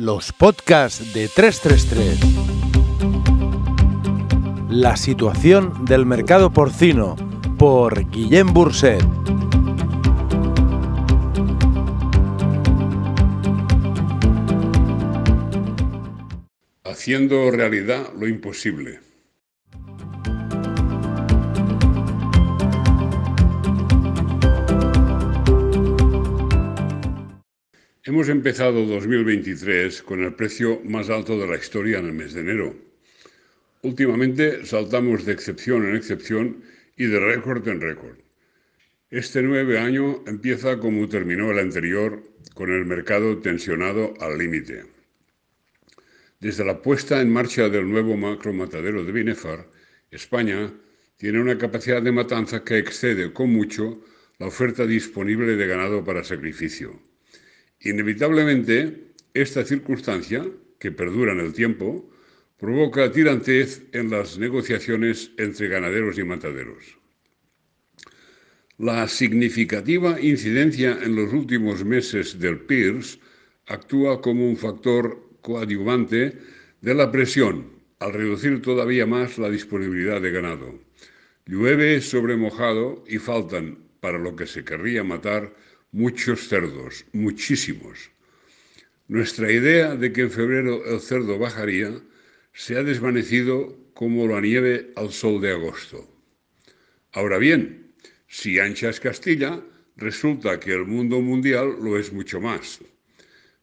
Los podcasts de 333. La situación del mercado porcino por Guillem Burset. Haciendo realidad lo imposible. Hemos empezado 2023 con el precio más alto de la historia en el mes de enero. Últimamente saltamos de excepción en excepción y de récord en récord. Este nuevo año empieza como terminó el anterior, con el mercado tensionado al límite. Desde la puesta en marcha del nuevo macro matadero de Binefar, España tiene una capacidad de matanza que excede con mucho la oferta disponible de ganado para sacrificio. Inevitablemente, esta circunstancia, que perdura en el tiempo, provoca tirantez en las negociaciones entre ganaderos y mataderos. La significativa incidencia en los últimos meses del PIRS actúa como un factor coadyuvante de la presión al reducir todavía más la disponibilidad de ganado. Llueve sobre mojado y faltan, para lo que se querría matar, muchos cerdos, muchísimos. Nuestra idea de que en febrero el cerdo bajaría se ha desvanecido como la nieve al sol de agosto. Ahora bien, si ancha es Castilla, resulta que el mundo mundial lo es mucho más.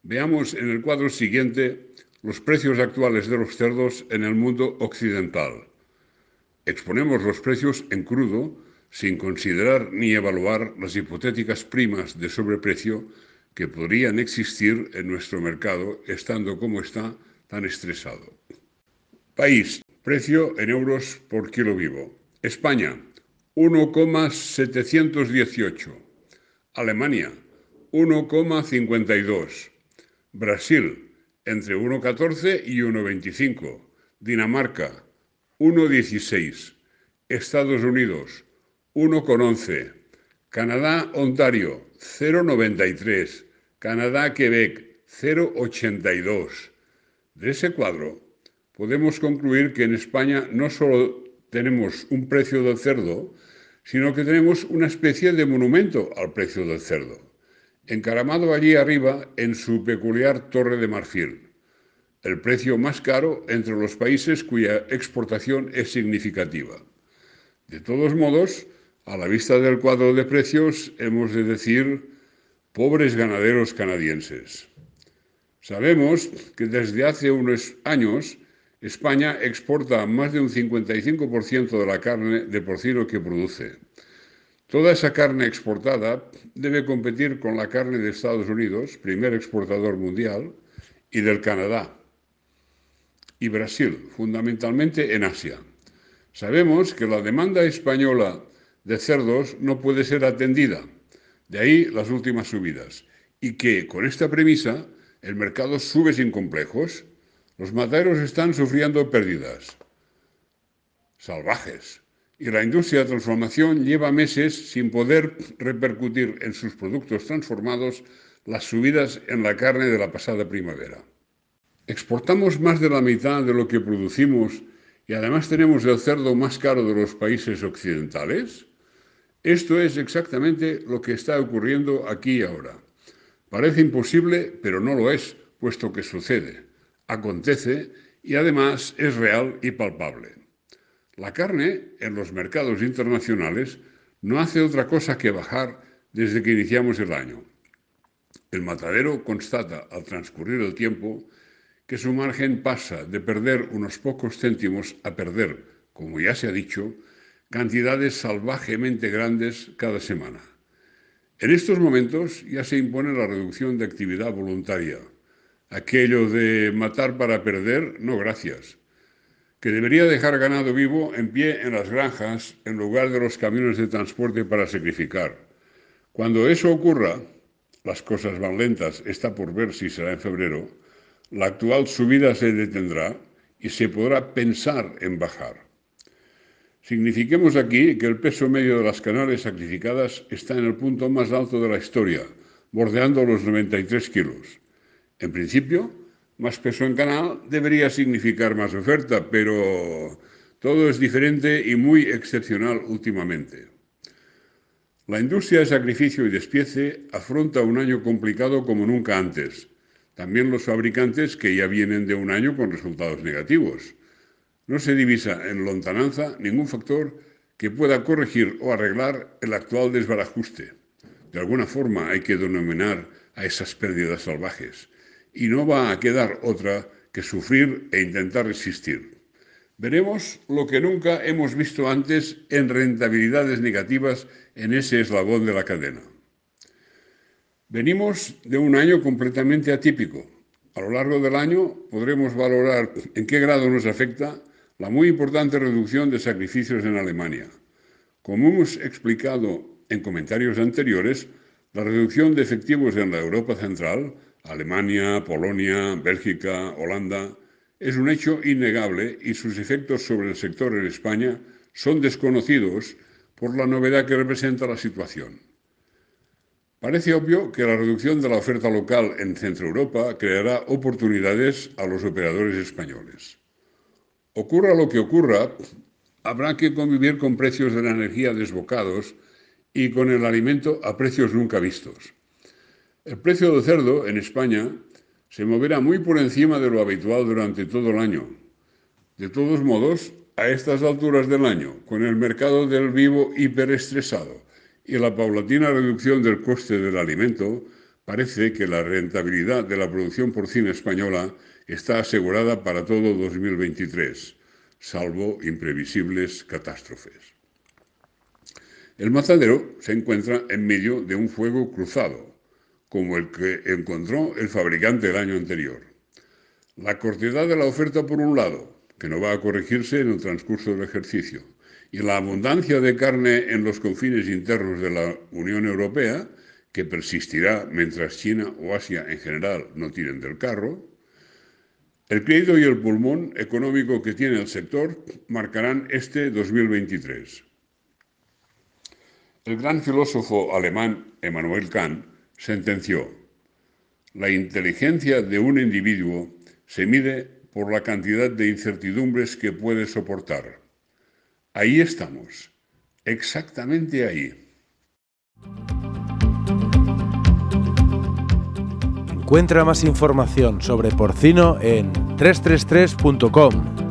Veamos en el cuadro siguiente los precios actuales de los cerdos en el mundo occidental. Exponemos los precios en crudo sin considerar ni evaluar las hipotéticas primas de sobreprecio que podrían existir en nuestro mercado estando como está tan estresado. País, precio en euros por kilo vivo. España, 1,718. Alemania, 1,52. Brasil, entre 1,14 y 1,25. Dinamarca, 1,16. Estados Unidos, 1,11. Canadá, Ontario, 0,93. Canadá, Quebec, 0,82. De ese cuadro, podemos concluir que en España no solo tenemos un precio del cerdo, sino que tenemos una especie de monumento al precio del cerdo, encaramado allí arriba en su peculiar torre de marfil, el precio más caro entre los países cuya exportación es significativa. De todos modos, a la vista del cuadro de precios, hemos de decir, pobres ganaderos canadienses. Sabemos que desde hace unos años España exporta más de un 55% de la carne de porcino que produce. Toda esa carne exportada debe competir con la carne de Estados Unidos, primer exportador mundial, y del Canadá y Brasil, fundamentalmente en Asia. Sabemos que la demanda española de cerdos no puede ser atendida. De ahí las últimas subidas. Y que con esta premisa el mercado sube sin complejos. Los mataderos están sufriendo pérdidas salvajes. Y la industria de transformación lleva meses sin poder repercutir en sus productos transformados las subidas en la carne de la pasada primavera. Exportamos más de la mitad de lo que producimos y además tenemos el cerdo más caro de los países occidentales. Esto es exactamente lo que está ocurriendo aquí y ahora. Parece imposible, pero no lo es, puesto que sucede, acontece y además es real y palpable. La carne en los mercados internacionales no hace otra cosa que bajar desde que iniciamos el año. El matadero constata al transcurrir el tiempo que su margen pasa de perder unos pocos céntimos a perder, como ya se ha dicho, cantidades salvajemente grandes cada semana. En estos momentos ya se impone la reducción de actividad voluntaria. Aquello de matar para perder, no gracias. Que debería dejar ganado vivo en pie en las granjas en lugar de los camiones de transporte para sacrificar. Cuando eso ocurra, las cosas van lentas, está por ver si será en febrero, la actual subida se detendrá y se podrá pensar en bajar. Signifiquemos aquí que el peso medio de las canales sacrificadas está en el punto más alto de la historia, bordeando los 93 kilos. En principio, Más peso en canal debería significar más oferta, pero todo es diferente y muy excepcional últimamente. La industria de sacrificio y despiece afronta un año complicado como nunca antes. También los fabricantes que ya vienen de un año con resultados negativos. No se divisa en lontananza ningún factor que pueda corregir o arreglar el actual desbarajuste. De alguna forma hay que denominar a esas pérdidas salvajes y no va a quedar otra que sufrir e intentar resistir. Veremos lo que nunca hemos visto antes en rentabilidades negativas en ese eslabón de la cadena. Venimos de un año completamente atípico. A lo largo del año podremos valorar en qué grado nos afecta la muy importante reducción de sacrificios en Alemania. Como hemos explicado en comentarios anteriores, la reducción de efectivos en la Europa Central, Alemania, Polonia, Bélgica, Holanda, es un hecho innegable y sus efectos sobre el sector en España son desconocidos por la novedad que representa la situación. Parece obvio que la reducción de la oferta local en Centro Europa creará oportunidades a los operadores españoles. Ocurra lo que ocurra, habrá que convivir con precios de la energía desbocados y con el alimento a precios nunca vistos. El precio del cerdo en España se moverá muy por encima de lo habitual durante todo el año. De todos modos, a estas alturas del año, con el mercado del vivo hiperestresado y la paulatina reducción del coste del alimento, parece que la rentabilidad de la producción porcina española está asegurada para todo 2023, salvo imprevisibles catástrofes. El matadero se encuentra en medio de un fuego cruzado como el que encontró el fabricante el año anterior. La cortedad de la oferta por un lado, que no va a corregirse en el transcurso del ejercicio, y la abundancia de carne en los confines internos de la Unión Europea, que persistirá mientras China o Asia en general no tiren del carro, el crédito y el pulmón económico que tiene el sector marcarán este 2023. El gran filósofo alemán Emmanuel Kant sentenció, la inteligencia de un individuo se mide por la cantidad de incertidumbres que puede soportar. Ahí estamos, exactamente ahí. Encuentra más información sobre porcino en 333.com.